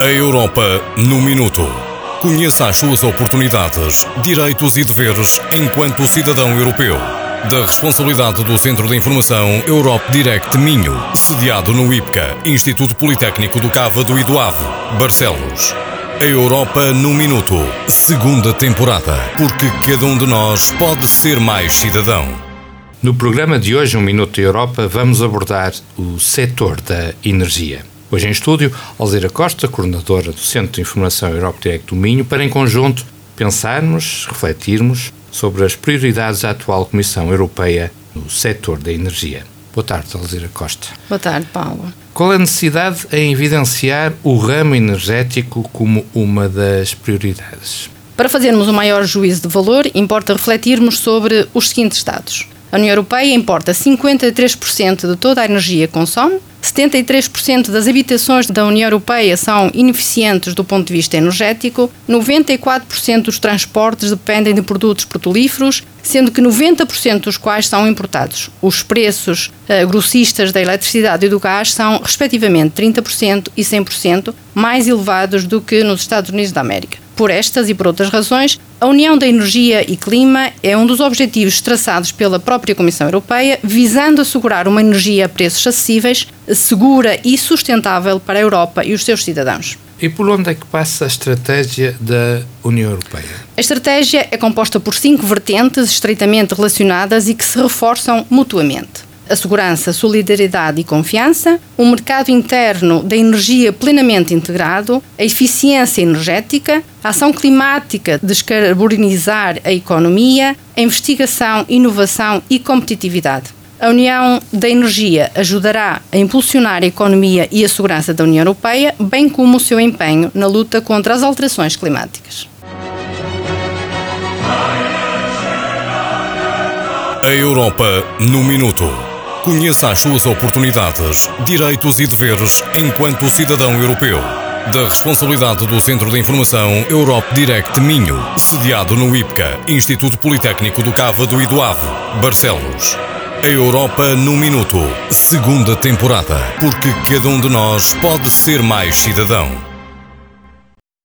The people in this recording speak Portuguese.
A Europa no Minuto. Conheça as suas oportunidades, direitos e deveres enquanto cidadão europeu. Da responsabilidade do Centro de Informação Europe Direct Minho, sediado no IPCA, Instituto Politécnico do e do Ave, Barcelos. A Europa no Minuto, segunda temporada. Porque cada um de nós pode ser mais cidadão. No programa de hoje, Um Minuto Europa, vamos abordar o setor da energia. Hoje em estúdio, Alzeira Costa, coordenadora do Centro de Informação Europe Direct do Minho, para em conjunto pensarmos, refletirmos sobre as prioridades da atual Comissão Europeia no setor da energia. Boa tarde, Alzeira Costa. Boa tarde, Paulo. Qual a necessidade em evidenciar o ramo energético como uma das prioridades? Para fazermos o um maior juízo de valor, importa refletirmos sobre os seguintes dados. A União Europeia importa 53% de toda a energia que consome, 73% das habitações da União Europeia são ineficientes do ponto de vista energético, 94% dos transportes dependem de produtos petrolíferos, sendo que 90% dos quais são importados. Os preços uh, grossistas da eletricidade e do gás são, respectivamente, 30% e 100% mais elevados do que nos Estados Unidos da América. Por estas e por outras razões, a União da Energia e Clima é um dos objetivos traçados pela própria Comissão Europeia, visando assegurar uma energia a preços acessíveis, segura e sustentável para a Europa e os seus cidadãos. E por onde é que passa a estratégia da União Europeia? A estratégia é composta por cinco vertentes estreitamente relacionadas e que se reforçam mutuamente a segurança, solidariedade e confiança, um mercado interno da energia plenamente integrado, a eficiência energética, a ação climática, descarbonizar a economia, a investigação, inovação e competitividade. A União da Energia ajudará a impulsionar a economia e a segurança da União Europeia, bem como o seu empenho na luta contra as alterações climáticas. A Europa no Minuto. Conheça as suas oportunidades, direitos e deveres enquanto cidadão europeu. Da responsabilidade do Centro de Informação Europe Direct Minho, sediado no IPCA, Instituto Politécnico do Cávado e do Ave, Barcelos. A Europa no Minuto, segunda temporada. Porque cada um de nós pode ser mais cidadão.